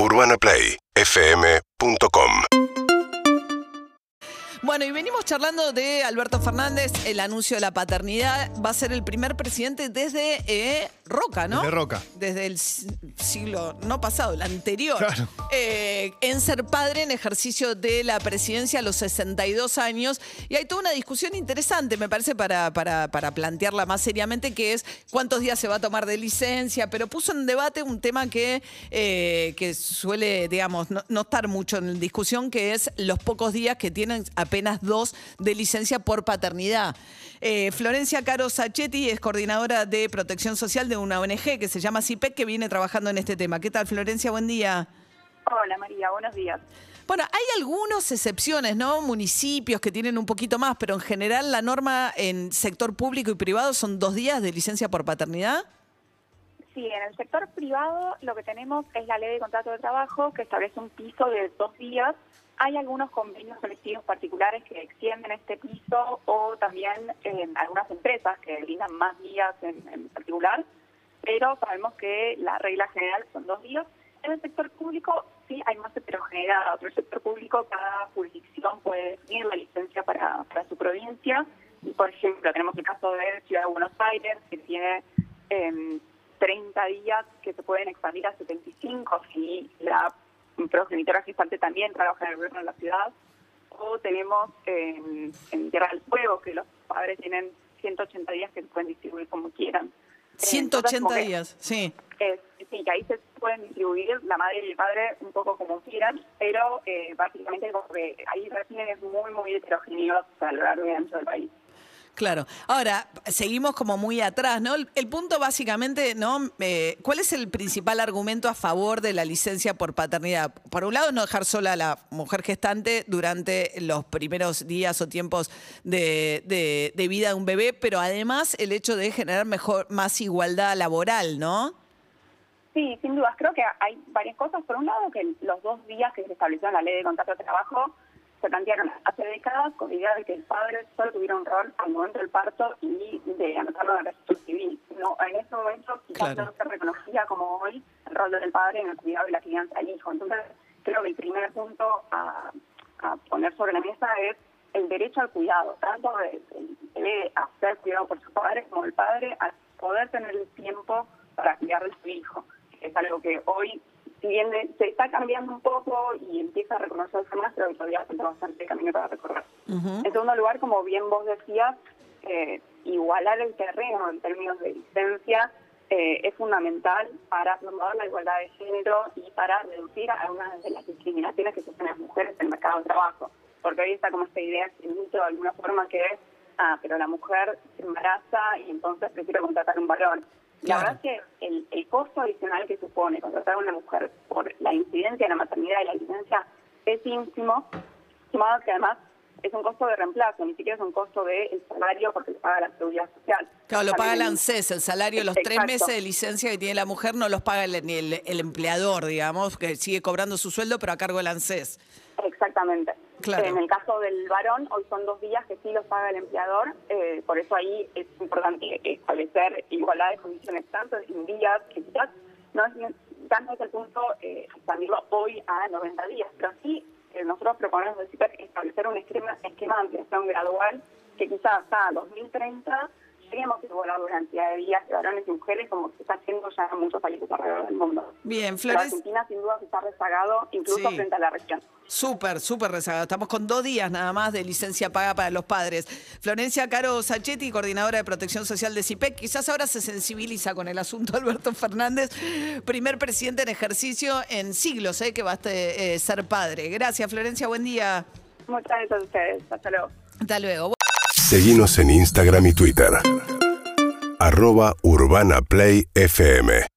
UrbanaPlayFM.com Bueno, y venimos charlando de Alberto Fernández, el anuncio de la paternidad. Va a ser el primer presidente desde eh, Roca, ¿no? Desde Roca. Desde el si- siglo, no pasado, el anterior. Claro. Eh, en ser padre en ejercicio de la presidencia a los 62 años. Y hay toda una discusión interesante, me parece, para, para, para plantearla más seriamente, que es cuántos días se va a tomar de licencia. Pero puso en debate un tema que, eh, que suele, digamos, no, no estar mucho en discusión, que es los pocos días que tienen apenas dos de licencia por paternidad. Eh, Florencia Caro Sachetti es coordinadora de protección social de una ONG que se llama CIPEC, que viene trabajando en este tema. ¿Qué tal, Florencia? Buen día. Hola María, buenos días. Bueno, hay algunas excepciones, ¿no? Municipios que tienen un poquito más, pero en general la norma en sector público y privado son dos días de licencia por paternidad. Sí, en el sector privado lo que tenemos es la ley de contrato de trabajo que establece un piso de dos días. Hay algunos convenios colectivos particulares que extienden este piso o también eh, algunas empresas que brindan más días en, en particular, pero sabemos que la regla general son dos días. En el sector público sí hay más heterogeneidad. En el sector público cada jurisdicción puede definir la licencia para, para su provincia. Por ejemplo, tenemos el caso de Ciudad de Buenos Aires, que tiene em, 30 días que se pueden expandir a 75 si la progenitora gestante también trabaja en el gobierno de la ciudad. O tenemos en, en Tierra del Fuego que los padres tienen 180 días que se pueden distribuir como quieran. Eh, entonces, 180 como que- días, sí. eh, sí, que ahí se pueden distribuir la madre y el padre un poco como quieran, pero eh, básicamente como que hay regímenes muy, muy heterogéneos a lo largo y ancho del país. Claro. Ahora, seguimos como muy atrás, ¿no? El, punto básicamente, ¿no? Eh, ¿Cuál es el principal argumento a favor de la licencia por paternidad? Por un lado, no dejar sola a la mujer gestante durante los primeros días o tiempos de, de- de vida de un bebé, pero además el hecho de generar mejor, más igualdad laboral, ¿no? Sí, sin dudas. Creo que hay varias cosas. Por un lado, que los dos días que se estableció en la ley de contrato de trabajo se plantearon hace décadas con la idea de que el padre solo tuviera un rol al momento del parto y de anotarlo en el registro civil. No, en ese momento quizás Claro. no se reconocía como hoy el rol del padre en el cuidado y la crianza del hijo. Entonces, creo que el primer punto a, a poner sobre la mesa es el derecho al cuidado, tanto del bebé a ser cuidado por su padre como el padre a poder tener el tiempo para cuidar de su hijo. Es algo que hoy, si bien se está cambiando un poco y empieza a reconocerse más, pero todavía falta bastante camino para recorrer. En segundo lugar, como bien vos decías, eh, igualar el terreno en términos de licencia eh, es fundamental para promover la igualdad de género y para reducir algunas de las discriminaciones que sufren las mujeres en el mercado de trabajo. Porque hoy está como esta idea, este mito de alguna forma que es, ah, pero la mujer se embaraza y entonces prefiero contratar un varón. Claro. La verdad es que el, el costo adicional que supone contratar a una mujer por la incidencia de la maternidad y la licencia es ínfimo, sumado que además es un costo de reemplazo, ni siquiera es un costo del salario porque se paga la seguridad social. Claro, lo paga el ANSES, el salario, los tres meses de licencia que tiene la mujer no los paga el, ni el, el empleador, digamos, que sigue cobrando su sueldo, pero a cargo del ANSES. Exactamente. En el caso del varón, hoy son dos días que sí los paga el empleador, eh, por eso ahí es importante establecer igualdad de condiciones, tanto en días que quizás no es tanto es el punto eh, expandirlo hoy a 90 días, pero sí eh, nosotros proponemos establecer un esquema, esquema de ampliación gradual que quizás hasta 2030 igualar la cantidad de días de varones y mujeres como se está haciendo ya en muchos países alrededor del mundo. Bien, Pero Flores. Argentina sin duda está rezagado incluso Sí. frente a la región. Súper, súper rezagado. Estamos con dos días nada más de licencia paga para los padres. Florencia Caro Sachetti, coordinadora de protección social de CIPEC. Quizás ahora se sensibiliza con el asunto Alberto Fernández, primer presidente en ejercicio en siglos, ¿eh? que va a eh, ser padre. Gracias, Florencia. Buen día. Muchas gracias a ustedes. Hasta luego. Hasta luego. Seguinos en Instagram y Twitter. Arroba Urbana Play FM